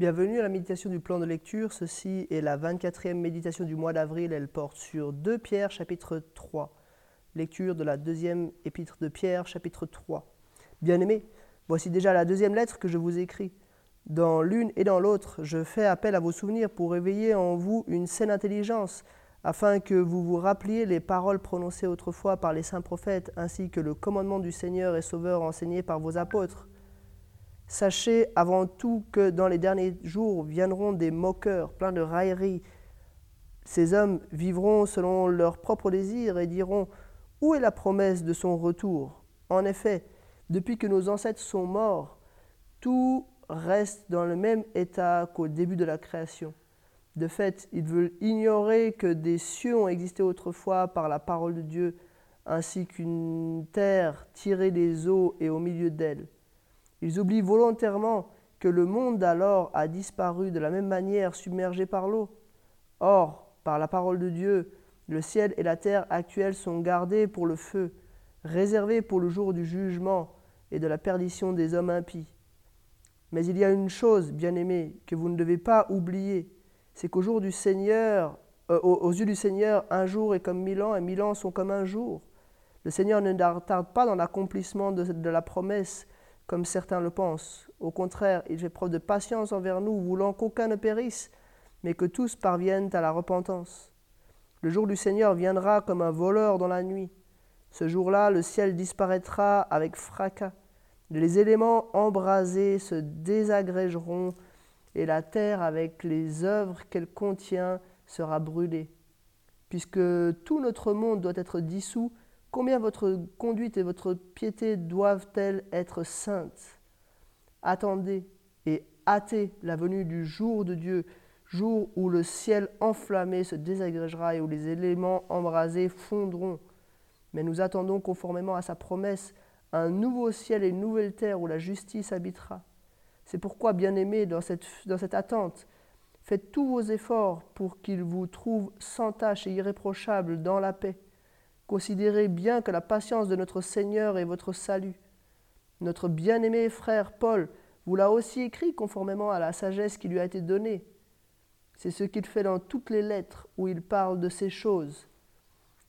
Bienvenue à la méditation du plan de lecture. Ceci est la 24e méditation du mois d'avril. Elle porte sur 2 Pierre chapitre 3. Lecture de la deuxième épître de Pierre chapitre 3. Bien-aimés, voici déjà la deuxième lettre que je vous écris. Dans l'une et dans l'autre, je fais appel à vos souvenirs pour éveiller en vous une saine intelligence, afin que vous vous rappeliez les paroles prononcées autrefois par les saints prophètes, ainsi que le commandement du Seigneur et Sauveur enseigné par vos apôtres Sachez avant tout que dans les derniers jours viendront des moqueurs, pleins de railleries. Ces hommes vivront selon leurs propres désirs et diront Où est la promesse de son retour? En effet, depuis que nos ancêtres sont morts, tout reste dans le même état qu'au début de la création. De fait, ils veulent ignorer que des cieux ont existé autrefois par la parole de Dieu, ainsi qu'une terre tirée des eaux et au milieu d'elle. Ils oublient volontairement que le monde d'alors a disparu de la même manière submergé par l'eau. Or, par la parole de Dieu, le ciel et la terre actuels sont gardés pour le feu, réservés pour le jour du jugement et de la perdition des hommes impies. Mais il y a une chose, bien-aimés, que vous ne devez pas oublier, c'est qu'au jour du Seigneur, euh, aux, yeux du Seigneur, un jour est comme mille ans et mille ans sont comme un jour. Le Seigneur ne tarde pas dans l'accomplissement de la promesse, comme certains le pensent. Au contraire, il fait preuve de patience envers nous, voulant qu'aucun ne périsse, mais que tous parviennent à la repentance. Le jour du Seigneur viendra comme un voleur dans la nuit. Ce jour-là, le ciel disparaîtra avec fracas. Les éléments embrasés se désagrégeront et la terre avec les œuvres qu'elle contient sera brûlée. Puisque tout notre monde doit être dissous, Combien votre conduite et votre piété doivent-elles être saintes? Attendez et hâtez la venue du jour de Dieu, jour où le ciel enflammé se désagrégera et où les éléments embrasés fondront. Mais nous attendons conformément à sa promesse un nouveau ciel et une nouvelle terre où la justice habitera. C'est pourquoi, bien-aimés, dans cette, dans cette attente, faites tous vos efforts pour qu'il vous trouve sans tache et irréprochable dans la paix Considérez bien que la patience de notre Seigneur est votre salut. Notre bien-aimé frère Paul vous l'a aussi écrit conformément à la sagesse qui lui a été donnée. C'est ce qu'il fait dans toutes les lettres où il parle de ces choses.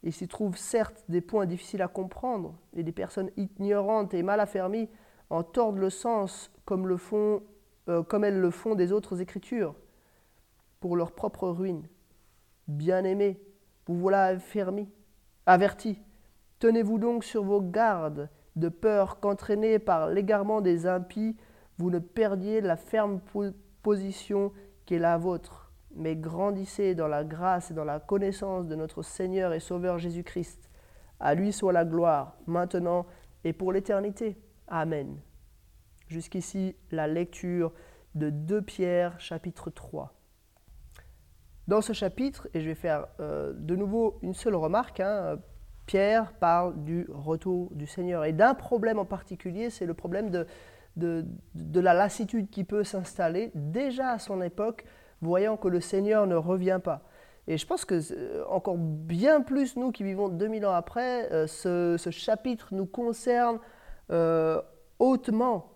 Il s'y trouve certes des points difficiles à comprendre, et des personnes ignorantes et mal affermies en tordent le sens comme, le font, euh, comme elles le font des autres écritures, pour leur propre ruine. Bien-aimé, vous voilà affermis Averti, tenez-vous donc sur vos gardes, de peur qu'entraînés par l'égarement des impies, vous ne perdiez la ferme position qui est la vôtre, mais grandissez dans la grâce et dans la connaissance de notre Seigneur et Sauveur Jésus-Christ. À lui soit la gloire, maintenant et pour l'éternité. Amen. Jusqu'ici, la lecture de 2 Pierre chapitre 3. Dans ce chapitre, et je vais faire euh, de nouveau une seule remarque, hein, Pierre parle du retour du Seigneur et d'un problème en particulier, c'est le problème de, de, la lassitude qui peut s'installer déjà à son époque, voyant que le Seigneur ne revient pas. Et je pense que euh, encore bien plus nous qui vivons 2000 ans après, euh, ce, chapitre nous concerne hautement.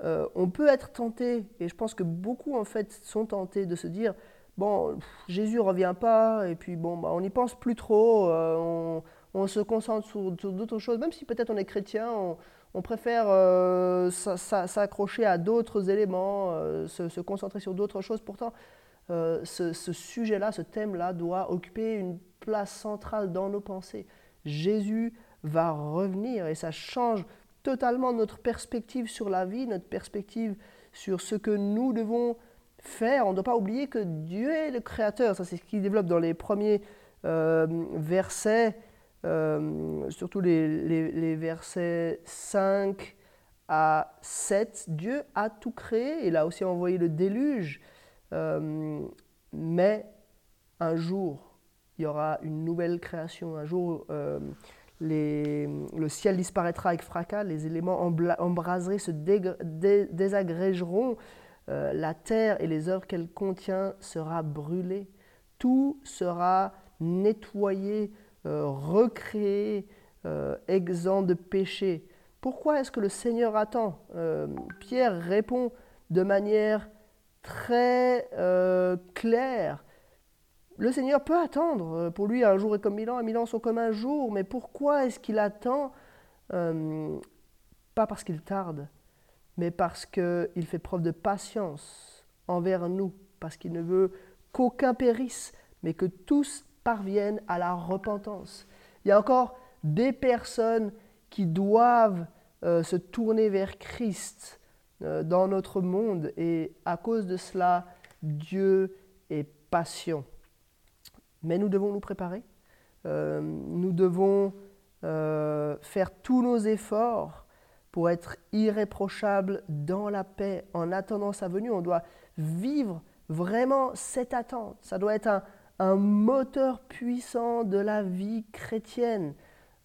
on peut être tenté, et je pense que beaucoup en fait sont tentés de se dire, bon, Jésus revient pas, et puis bon, bah, on n'y pense plus trop, euh, on, se concentre sur, d'autres choses, même si peut-être on est chrétien, on, préfère euh, s'accrocher à d'autres éléments, euh, se, concentrer sur d'autres choses. Pourtant, ce sujet-là, ce thème-là, doit occuper une place centrale dans nos pensées. Jésus va revenir et ça change totalement notre perspective sur la vie, notre perspective sur ce que nous devons On ne doit pas oublier que Dieu est le créateur. Ça, c'est ce qu'il développe dans les premiers euh, versets, euh, surtout les, versets 5 à 7. Dieu a tout créé. Il a aussi envoyé le déluge. Euh, mais un jour, il y aura une nouvelle création. Un jour, le ciel disparaîtra avec fracas, les éléments embrasés se désagrégeront, euh, la terre et les œuvres qu'elle contient sera brûlée. Tout sera nettoyé, euh, recréé, euh, exempt de péché. Pourquoi est-ce que le Seigneur attend Pierre répond de manière très euh, clair. Le Seigneur peut attendre. Pour lui, un jour est comme mille ans, et mille ans sont comme un jour. Mais pourquoi est-ce qu'il attend Pas parce qu'il tarde, mais parce qu'il fait preuve de patience envers nous, parce qu'il ne veut qu'aucun périsse, mais que tous parviennent à la repentance. Il y a encore des personnes qui doivent euh, se tourner vers Christ euh, dans notre monde et à cause de cela, Dieu est patient. Mais nous devons nous préparer. Euh, nous devons faire tous nos efforts pour être irréprochables dans la paix en attendant sa venue. On doit vivre vraiment cette attente. Ça doit être un, un moteur puissant de la vie chrétienne.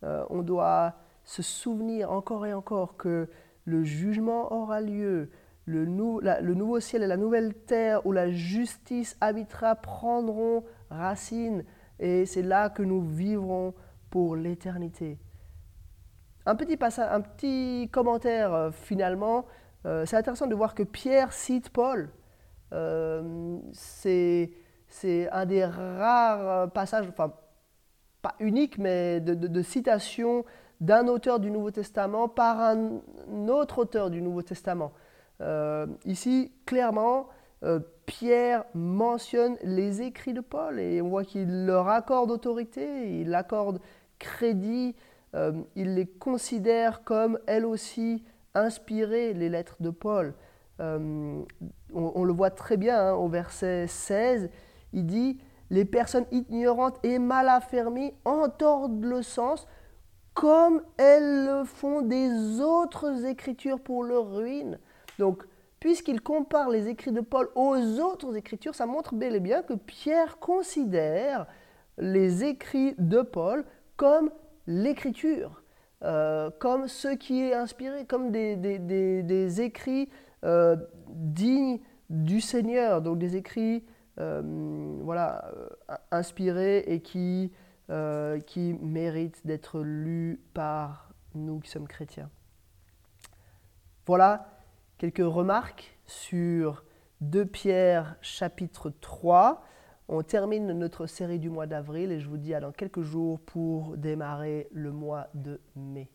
Euh, on doit se souvenir encore et encore que le jugement aura lieu, le, le, nouveau ciel et la nouvelle terre où la justice habitera prendront racine et c'est là que nous vivrons pour l'éternité. Un petit, commentaire euh, finalement, euh, c'est intéressant de voir que Pierre cite Paul. c'est c'est un des rares euh, passages, enfin pas unique, mais de, citation d'un auteur du Nouveau Testament par un autre auteur du Nouveau Testament. Euh, ici, clairement, euh, Pierre mentionne les écrits de Paul et on voit qu'il leur accorde autorité, il accorde crédit, il les considère comme elles aussi inspirées, les lettres de Paul. On, le voit très bien hein, au verset 16 il dit les personnes ignorantes et mal affermies entordent le sens comme elles le font des autres écritures pour leur ruine. Donc, puisqu'il compare les écrits de Paul aux autres écritures, ça montre bel et bien que Pierre considère les écrits de Paul comme l'écriture, euh, comme ce qui est inspiré, comme des, écrits euh, dignes du Seigneur, donc des écrits euh, voilà, euh, inspiré et qui, qui mérite d'être lu par nous qui sommes chrétiens. Voilà quelques remarques sur 2 Pierre chapitre 3. On termine notre série du mois d'avril et je vous dis à dans quelques jours pour démarrer le mois de mai.